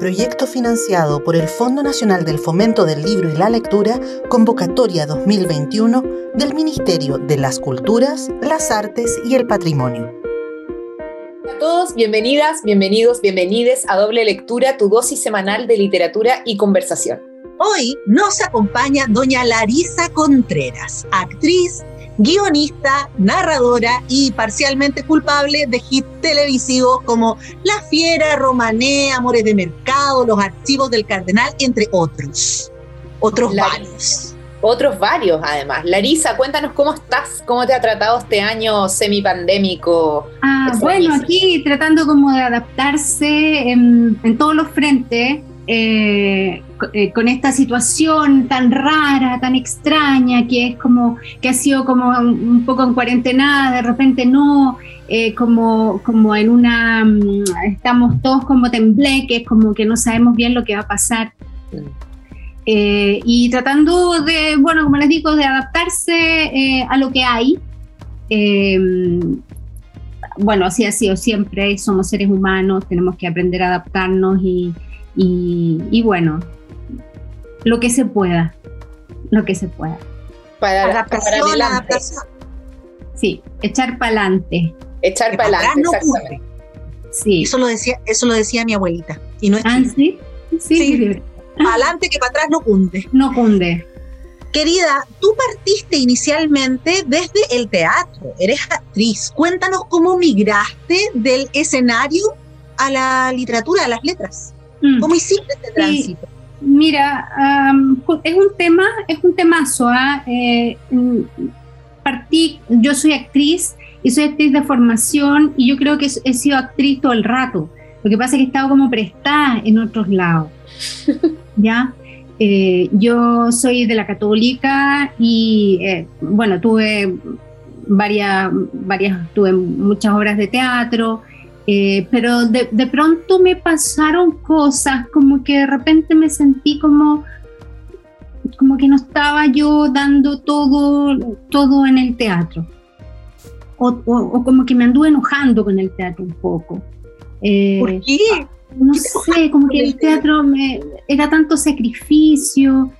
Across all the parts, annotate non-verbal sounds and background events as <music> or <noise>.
Proyecto financiado por el Fondo Nacional del Fomento del Libro y la Lectura, convocatoria 2021 del Ministerio de las Culturas, las Artes y el Patrimonio. Hola a todos, bienvenidas, bienvenidos, bienvenides a Doble Lectura, tu dosis semanal de literatura y conversación. Hoy nos acompaña doña Larisa Contreras, actriz, guionista, narradora y parcialmente culpable de hits televisivos como La Fiera, Romané, Amores de Mercado, Los Archivos del Cardenal, entre otros. Otros varios. Otros varios, además. Larisa, cuéntanos cómo estás, cómo te ha tratado este año semipandémico. Ah, bueno, aquí tratando como de adaptarse en, en todos los frentes. Eh, eh, con esta situación tan rara, tan extraña, que es como, que ha sido como un poco en cuarentena, de repente no, eh, como, como en una, mm, estamos todos como tembleques, como que no sabemos bien lo que va a pasar. y tratando de, bueno, como les digo, de adaptarse a lo que hay. bueno, así ha sido siempre, somos seres humanos, tenemos que aprender a adaptarnos y, y, bueno, lo que se pueda, lo que se pueda. Para, adaptación, adaptación. Sí, echar para adelante. Echar para adelante, exactamente. Sí. Eso lo decía, eso lo decía mi abuelita. Y no es ah, sí, sí. Para adelante que para atrás no cunde. No cunde. Querida, tú partiste inicialmente desde el teatro, eres actriz. Cuéntanos cómo migraste del escenario a la literatura, a las letras. Mm. ¿Cómo hiciste este tránsito? Mira, es un tema, es un temazo. ¿ah? Eh, mm, partí, yo soy actriz y soy actriz de formación y yo creo que he sido actriz todo el rato. Lo que pasa es que he estado como prestada en otros lados. <laughs> ¿Ya? Eh, yo soy de la católica y, eh, bueno, tuve varias, varias, tuve muchas obras de teatro, eh, pero de, de, pronto me pasaron cosas, como que de repente me sentí como, como que no estaba yo dando todo, todo en el teatro. O, o, como que me anduve enojando con el teatro un poco. Eh, ¿Por qué? No sé, como que el teatro me, era tanto sacrificio.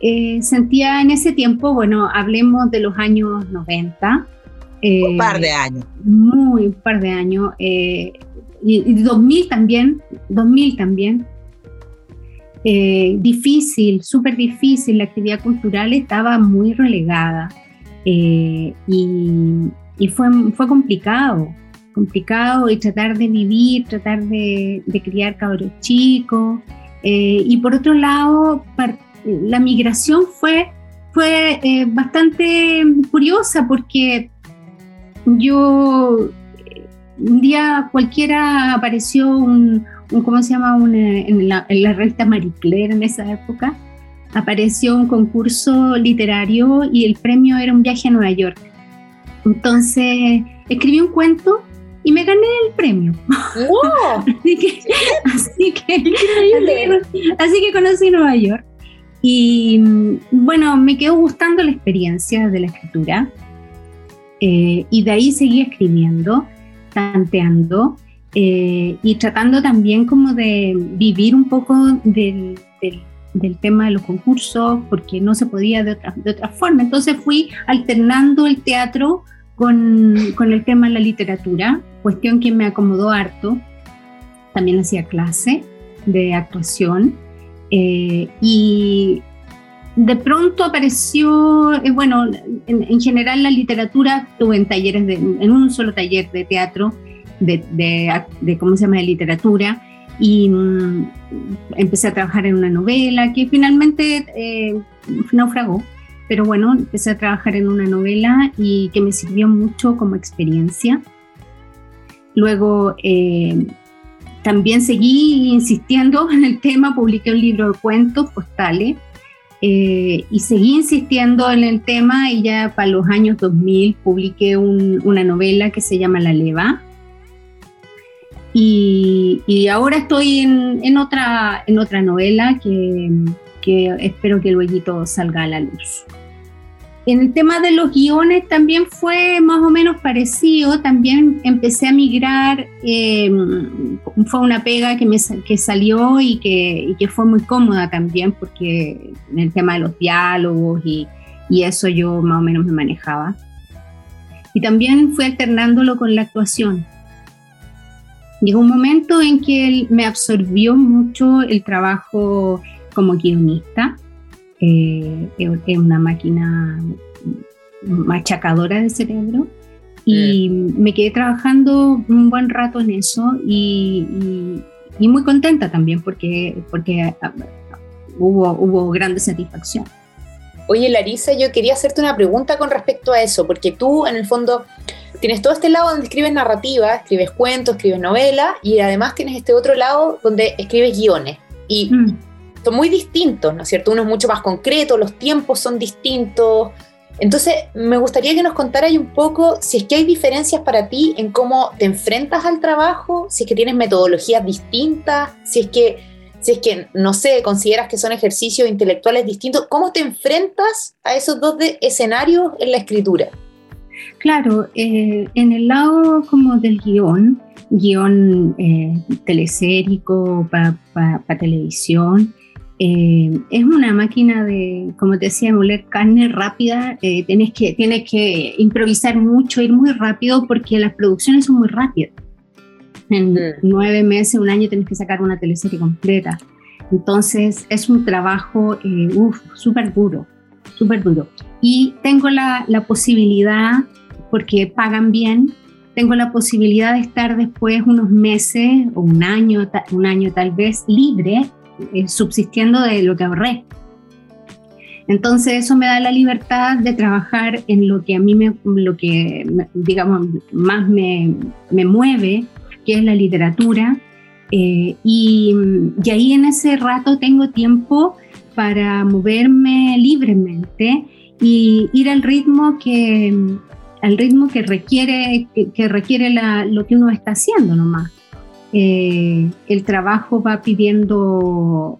Eh, sentía en ese tiempo, bueno, hablemos de los años 90, un par de eh, años. Muy, un par de años. Eh, y, 2000 también, 2000 también. Eh, difícil, súper difícil, la actividad cultural estaba muy relegada y, y, fue, fue complicado, complicado y tratar de vivir, tratar de, de criar cabros chicos. y por otro lado, la migración fue, fue bastante curiosa porque yo un día cualquiera apareció un, ¿cómo se llama? en, la, revista Marie Claire en esa época, apareció un concurso literario y el premio era un viaje a Nueva York. Entonces escribí un cuento y me gané el premio. <laughs> así, que, así, que, así que conocí Nueva York. Y bueno, me quedó gustando la experiencia de la escritura. Eh, y de ahí seguí escribiendo, tanteando eh, y tratando también como de vivir un poco del, del, tema de los concursos, porque no se podía de otra, de otra forma. Entonces fui alternando el teatro con, con el tema de la literatura, cuestión que me acomodó harto. También hacía clase de actuación. Eh, y de pronto apareció, eh, bueno, en, general la literatura, tuve en talleres, de, en un solo taller de teatro, de, de, ¿cómo se llama?, de literatura, y mm, empecé a trabajar en una novela que finalmente eh, naufragó, pero bueno, empecé a trabajar en una novela y que me sirvió mucho como experiencia. Luego eh, también seguí insistiendo en el tema, publiqué un libro de cuentos postales eh, y seguí insistiendo en el tema y ya para los años 2000 publiqué una novela que se llama La Leva. Y, ahora estoy en, en, otra, en otra novela que, que espero que luego salga a la luz. En el tema de los guiones también fue más o menos parecido. También empecé a migrar. Em, fue una pega que, me, que salió y que, y que, fue muy cómoda también, porque en el tema de los diálogos y, y eso yo más o menos me manejaba. Y también fui alternándolo con la actuación. Llegó un momento en que me absorbió mucho el trabajo como guionista eh, es una máquina machacadora de cerebro y mm. me quedé trabajando un buen rato en eso y, muy contenta también porque, porque ah, hubo, hubo grande satisfacción. Oye, Larisa, yo quería hacerte una pregunta con respecto a eso, porque tú en el fondo tienes todo este lado donde escribes narrativa, escribes cuentos, escribes novelas, y además tienes este otro lado donde escribes guiones. Y mm son muy distintos, ¿no es cierto? Uno es mucho más concreto, los tiempos son distintos. Entonces, me gustaría que nos contaras un poco si es que hay diferencias para ti en cómo te enfrentas al trabajo, si es que tienes metodologías distintas, si es que, si es que no sé, consideras que son ejercicios intelectuales distintos, ¿cómo te enfrentas a esos dos escenarios en la escritura? Claro, eh, en el lado como del guion, guion eh, telesérico para televisión, eh, es una máquina de, como te decía, moler carne rápida. Eh, tienes, que, tienes que improvisar mucho, ir muy rápido porque las producciones son muy rápidas. En mm. nueve meses, un año, tienes que sacar una teleserie completa. Entonces, es un trabajo, eh, súper duro, súper duro. Y tengo la, la posibilidad, porque pagan bien, tengo la posibilidad de estar después unos meses o un año, un año tal vez libre eh, subsistiendo de lo que ahorré. Entonces eso me da la libertad de trabajar en lo que a mí me, lo que digamos más me, me mueve, que es la literatura. Eh, y, y, ahí en ese rato tengo tiempo para moverme libremente y ir al ritmo que al ritmo que requiere que, requiere lo que uno está haciendo nomás. Eh, el trabajo va pidiendo,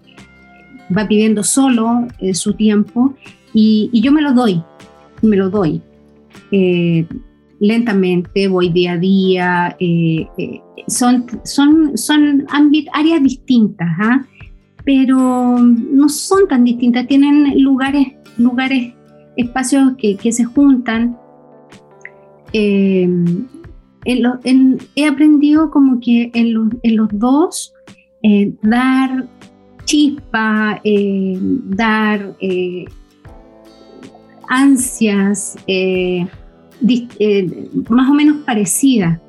va pidiendo solo eh, su tiempo y, yo me lo doy, me lo doy. Eh, lentamente, voy día a día, son, son, son áreas distintas, ¿ah? pero no son tan distintas, tienen lugares, lugares espacios que, que se juntan he aprendido como que en, los dos eh, dar chispa, eh, dar eh, ansias más o menos parecidas.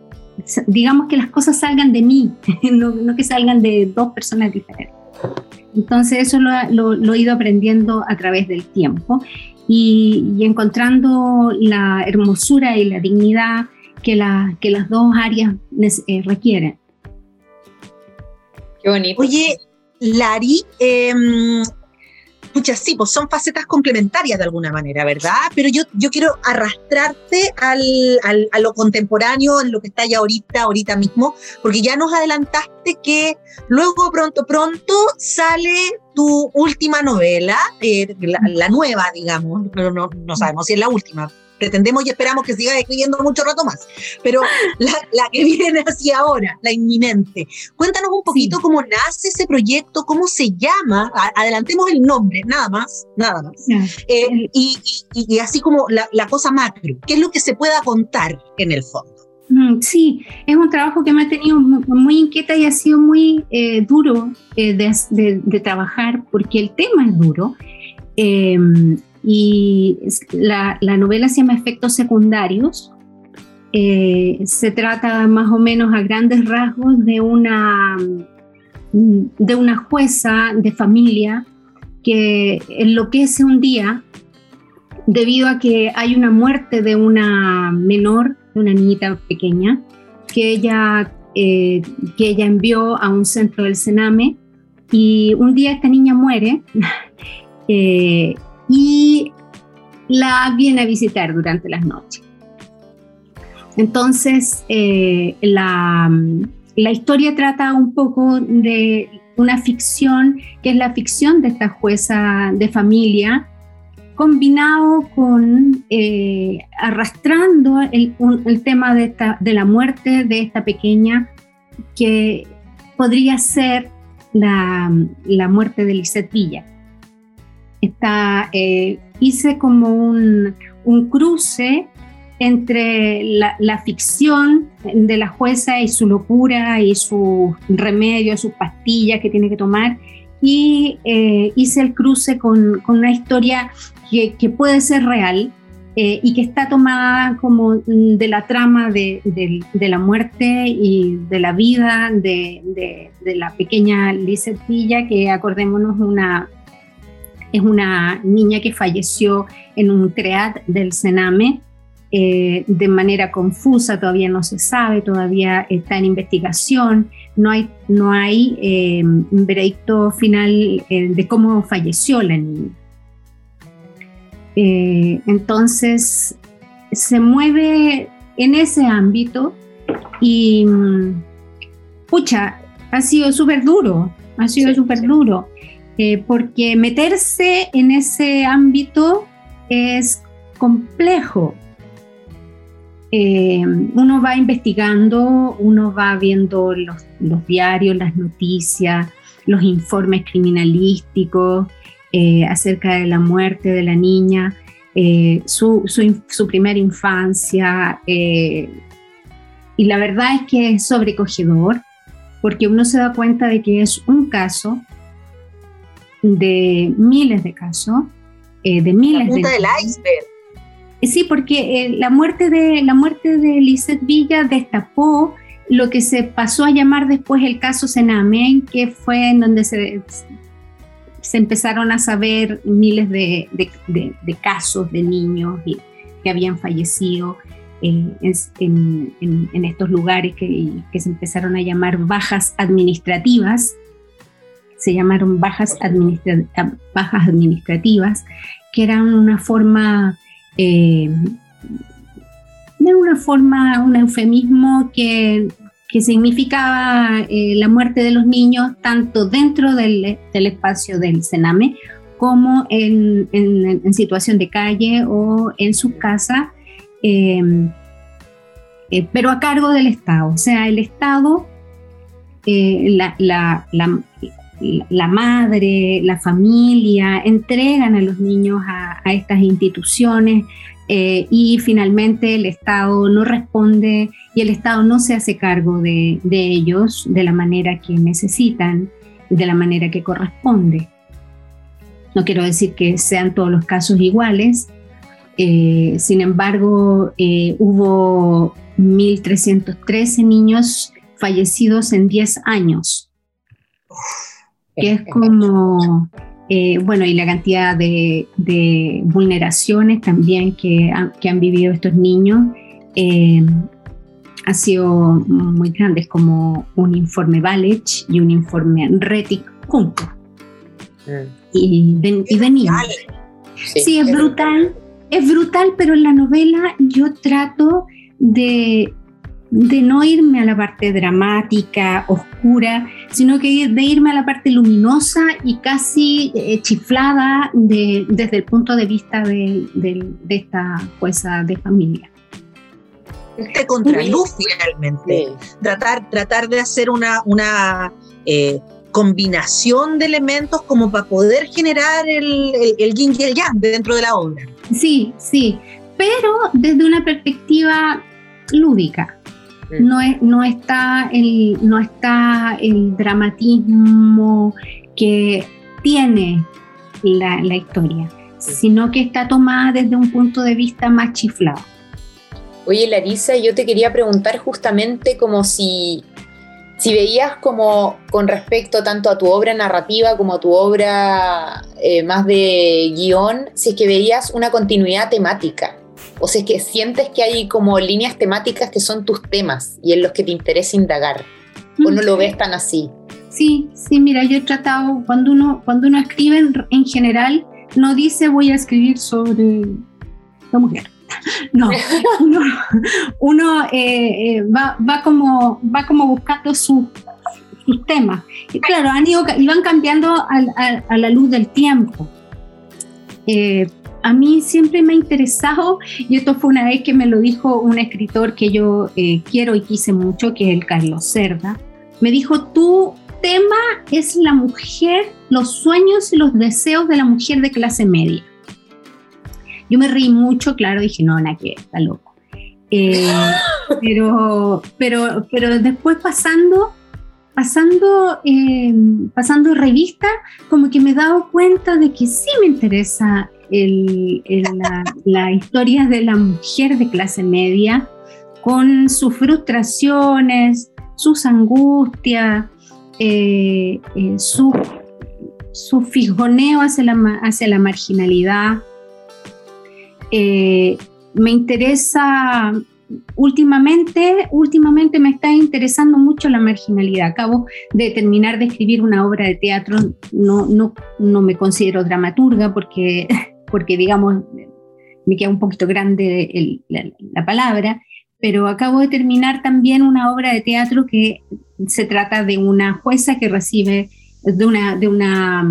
Digamos que las cosas salgan de mí, <laughs> no, que salgan de dos personas diferentes. Entonces eso lo, he ido aprendiendo a través del tiempo y, y encontrando la hermosura y la dignidad que, la, que las dos áreas eh, requieren. Qué bonito. Oye, Lari, eh, sí, pues son facetas complementarias de alguna manera, ¿verdad? Pero yo, yo quiero arrastrarte al, al, a lo contemporáneo, en lo que está ya ahorita, ahorita mismo, porque ya nos adelantaste que luego pronto, pronto sale tu última novela, eh, la, nueva, digamos, pero no, no sabemos si es la última, pretendemos y esperamos que siga escribiendo mucho rato más, pero la, que viene hacia ahora, la inminente. Cuéntanos un poquito cómo nace ese proyecto, cómo se llama, adelantemos el nombre, nada más, nada más, eh, y, así como la, cosa macro, qué es lo que se pueda contar en el fondo. Mm, sí, es un trabajo que me ha tenido muy, inquieta y ha sido muy eh, duro eh, de, trabajar porque el tema es duro. Eh, y la, novela se llama Efectos Secundarios. Eh, se trata más o menos a grandes rasgos de una, de una jueza de familia que enloquece un día debido a que hay una muerte de una menor, de una niñita pequeña, que ella, eh, que ella envió a un centro del Sename y un día esta niña muere <laughs> eh, y la viene a visitar durante las noches. Entonces, eh, la, historia trata un poco de una ficción, que es la ficción de esta jueza de familia, combinado con eh, arrastrando el, el tema de, esta, de la muerte de esta pequeña que podría ser la, la muerte de Lisette Villa. Está, eh, hice como un, un cruce entre la, la, ficción de la jueza y su locura y sus remedios, sus pastillas que tiene que tomar, y eh, hice el cruce con, con una historia que, que, puede ser real eh, y que está tomada como de la trama de, de, de la muerte y de la vida de, de la pequeña Villa, que acordémonos una, es una niña que falleció en un CREAT del Sename eh, de manera confusa, todavía no se sabe, todavía está en investigación, no hay, no hay eh, un veredicto final eh, de cómo falleció la niña. Entonces, se mueve en ese ámbito y, pucha, ha sido súper duro, ha sido súper sí. duro, porque meterse en ese ámbito es complejo, eh, uno va investigando, uno va viendo los, diarios, las noticias, los informes criminalísticos eh, acerca de la muerte de la niña, eh, su, primera infancia. Eh, y la verdad es que es sobrecogedor porque uno se da cuenta de que es un caso de miles de casos, eh, de miles la punta de... del iceberg. Sí, porque eh, la muerte de la muerte de Lizeth Villa destapó lo que se pasó a llamar después el caso Senamen, que fue en donde se, se empezaron a saber miles de, de, de, de casos de niños que habían fallecido eh, en, en, en, estos lugares que, que, se empezaron a llamar bajas administrativas, se llamaron bajas, administra bajas administrativas, que eran una forma eh, una forma, un eufemismo que, que significaba eh, la muerte de los niños tanto dentro del, del espacio del Sename como en, en, situación de calle o en su casa, eh, eh, pero a cargo del Estado. O sea, el Estado, la, la madre, la familia, entregan a los niños a, estas instituciones eh, y finalmente el Estado no responde y el Estado no se hace cargo de, de, ellos de la manera que necesitan, de la manera que corresponde. No quiero decir que sean todos los casos iguales, eh, sin embargo, eh, hubo 1.313 niños fallecidos en 10 años que es como, eh, bueno, y la cantidad de, de vulneraciones también que, han, que han vivido estos niños eh, ha sido muy grande, es como un informe Valech y un informe Retic juntos. Mm. Y, de, y de niños. Sí, sí, es brutal, es brutal, pero en la novela yo trato de de no irme a la parte dramática, oscura, sino que de irme a la parte luminosa y casi eh, chiflada de, desde el punto de vista de, de, de esta jueza de familia. Este contraluz finalmente, sí. tratar, tratar de hacer una, una eh, combinación de elementos como para poder generar el, el, el yin y el yang dentro de la obra. Sí, sí, pero desde una perspectiva lúdica no, es, no, está el, no está el dramatismo que tiene la, la historia, sino que está tomada desde un punto de vista más chiflado. Oye, Larisa, yo te quería preguntar justamente como si, si veías como con respecto tanto a tu obra narrativa como a tu obra eh, más de guion, si es que veías una continuidad temática o sea, es que sientes que hay como líneas temáticas que son tus temas y en los que te interesa indagar, o no lo ves tan así. Sí, sí, mira, yo he tratado, cuando uno, cuando uno escribe en, en general, no dice voy a escribir sobre la mujer. <laughs> No, <laughs> uno, uno eh, eh, va, va, como, va como buscando su, sus temas. Y claro, han ido, y van cambiando a, a, a la luz del tiempo. Eh, a mí siempre me ha interesado, y esto fue una vez que me lo dijo un escritor que yo eh, quiero y quise mucho, que es el Carlos Cerda, me dijo, tu tema es la mujer, los sueños y los deseos de la mujer de clase media. Yo me reí mucho, claro, dije, no, nada que está loco. Eh, <laughs> pero, pero, pero después pasando, pasando, eh, pasando revista, como que me he dado cuenta de que sí me interesa la, historia de la mujer de clase media, con sus frustraciones, sus angustias, eh, eh, su, su fijoneo hacia la, hacia la marginalidad. Eh, me interesa últimamente, últimamente me está interesando mucho la marginalidad. Acabo de terminar de escribir una obra de teatro, no, no, no me considero dramaturga porque porque digamos, me queda un poquito grande la, palabra, pero acabo de terminar también una obra de teatro que se trata de una jueza que recibe, de una, de una,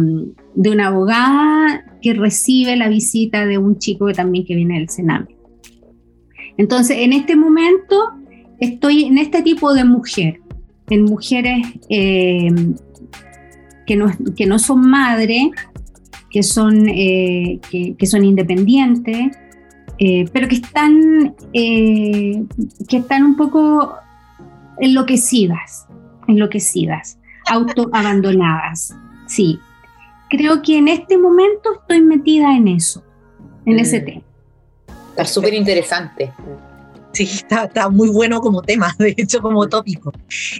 de una abogada que recibe la visita de un chico que también que viene del Sename. Entonces, en este momento estoy en este tipo de mujer, en mujeres eh, que, no, que no son madres, que son, eh, que, son independientes, eh, pero que están, eh, que están un poco enloquecidas, enloquecidas, <laughs> autoabandonadas. Sí, creo que en este momento estoy metida en eso, en ese mm. tema. Está súper interesante. Sí, está, muy bueno como tema, <laughs> de hecho como tópico.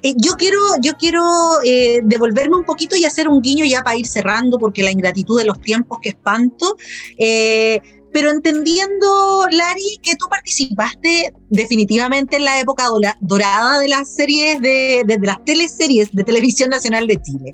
Eh, yo quiero, yo quiero eh, devolverme un poquito y hacer un guiño ya para ir cerrando, porque la ingratitud de los tiempos que espanto. Eh, pero entendiendo, Lari, que tú participaste definitivamente en la época dorada de las series, de, de, las teleseries de Televisión Nacional de Chile.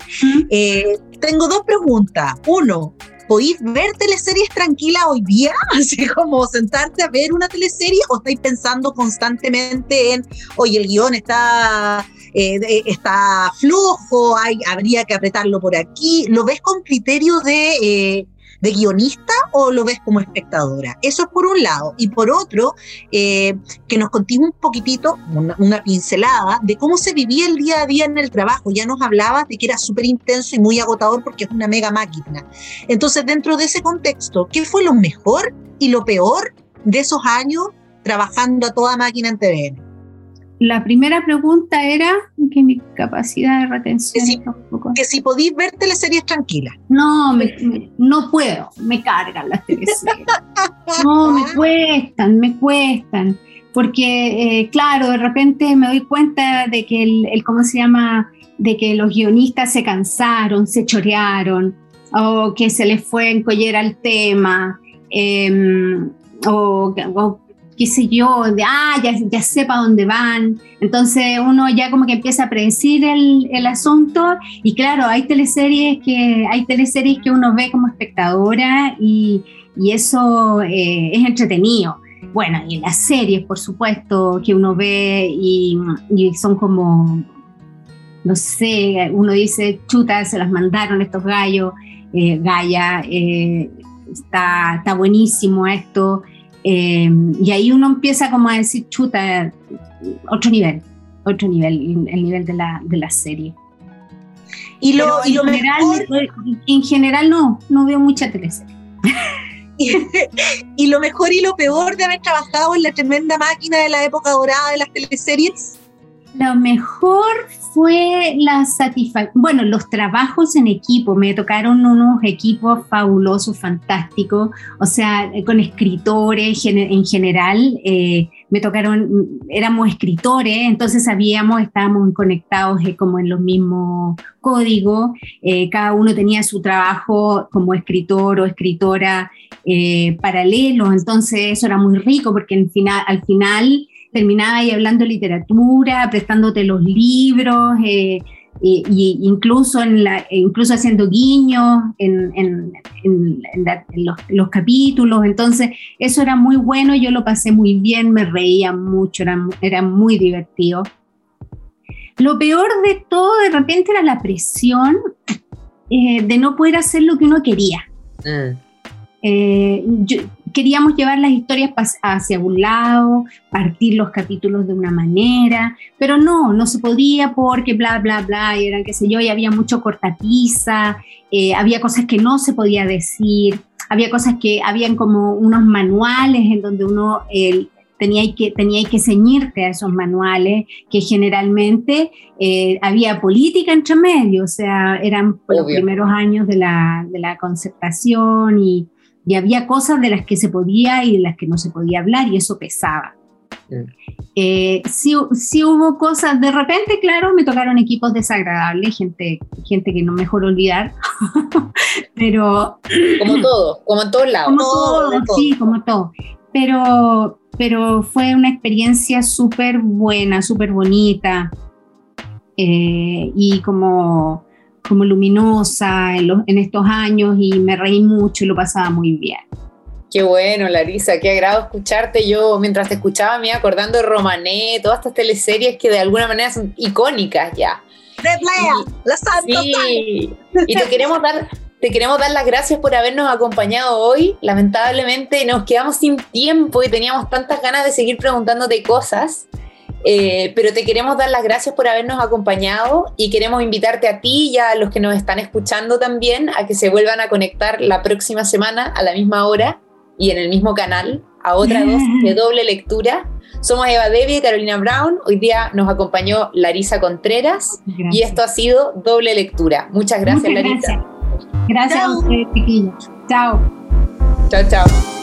tengo dos preguntas. Uno, ¿podéis ver teleseries tranquilas hoy día? <laughs> Así como sentarte a ver una teleserie o estáis pensando constantemente en, oye, el guion está, eh, está flojo, hay, habría que apretarlo por aquí. ¿Lo ves con criterio de... Eh, de guionista o lo ves como espectadora? Eso es por un lado. Y por otro, eh, que nos contigo un poquitito, una, pincelada, de cómo se vivía el día a día en el trabajo. Ya nos hablabas de que era súper intenso y muy agotador porque es una mega máquina. Entonces, dentro de ese contexto, ¿qué fue lo mejor y lo peor de esos años trabajando a toda máquina en TVN? La primera pregunta era que mi capacidad de retención que si, que si podéis ver teleseries tranquilas. No, no puedo, me cargan las teleseries. no, me <laughs> cuestan, me cuestan. Porque, eh, claro, de repente me doy cuenta de que el, ¿cómo se llama? De que los guionistas se cansaron, se chorearon, o que se les fue en collera el tema, em, o, o qué sé yo, de, ah, ya, ya sepa dónde van. Entonces uno ya como que empieza a predecir el, el, asunto y claro, hay teleseries que, hay teleseries que uno ve como espectadora y, y eso eh, es entretenido. Bueno, y las series, por supuesto, que uno ve y, y son como, no sé, uno dice, chuta, se las mandaron estos gallos, eh, Gaia, eh, está, está buenísimo esto. Eh, y ahí uno empieza como a decir, chuta, otro nivel, otro nivel, el nivel de la, de la serie. Y lo, y lo en, general, en general no, no veo mucha teleserie. <laughs> y lo mejor y lo peor de haber trabajado en la tremenda máquina de la época dorada de las teleseries. Lo mejor fue la satisfacción, bueno, los trabajos en equipo, me tocaron unos equipos fabulosos, fantásticos, o sea, con escritores en general, eh, me tocaron, éramos escritores, entonces sabíamos, estábamos conectados eh, como en los mismos códigos, eh, cada uno tenía su trabajo como escritor o escritora paralelo, entonces eso era muy rico porque final, al final terminaba ahí hablando literatura, prestándote los libros, eh, y, incluso, en la, incluso haciendo guiños en, en, los, capítulos. Entonces, eso era muy bueno, yo lo pasé muy bien, me reía mucho, era, era muy divertido. Lo peor de todo, de repente, era la presión eh, de no poder hacer lo que uno quería. Mm. Eh, queríamos llevar las historias hacia un lado, partir los capítulos de una manera, pero no, no se podía porque bla, bla, bla, y eran qué sé yo, y había mucho cortapisa, eh, había cosas que no se podía decir, había cosas que habían como unos manuales en donde uno tenía, que, tenía que ceñirte a esos manuales, que generalmente eh, había política entre medio, o sea, eran los primeros años de la, de la concertación y, y, había cosas de las que se podía y de las que no se podía hablar y eso pesaba. Mm. Eh, sí, sí, hubo cosas, de repente, claro, me tocaron equipos desagradables, gente, gente que no mejor olvidar, <laughs> pero... Como todo, como en todos lados. Como todo, sí, como todo. Pero, pero fue una experiencia súper buena, súper bonita eh, y como, como luminosa en, en estos años y me reí mucho y lo pasaba muy bien. Qué bueno, Larisa, qué agrado escucharte. Yo mientras te escuchaba me iba acordando de Romané, todas estas teleseries que de alguna manera son icónicas ya. Red la Santa. Sí, y te queremos dar te queremos dar las gracias por habernos acompañado hoy. Lamentablemente nos quedamos sin tiempo y teníamos tantas ganas de seguir preguntándote cosas. Eh, pero te queremos dar las gracias por habernos acompañado y queremos invitarte a ti y a los que nos están escuchando también a que se vuelvan a conectar la próxima semana a la misma hora y en el mismo canal a otra dos <laughs> de doble lectura. Somos Eva Devi y Carolina Brown. Hoy día nos acompañó Larisa Contreras y esto ha sido doble lectura. Muchas gracias, Larisa. Gracias, gracias a ustedes, chiquillos. Chao. Chao, chao.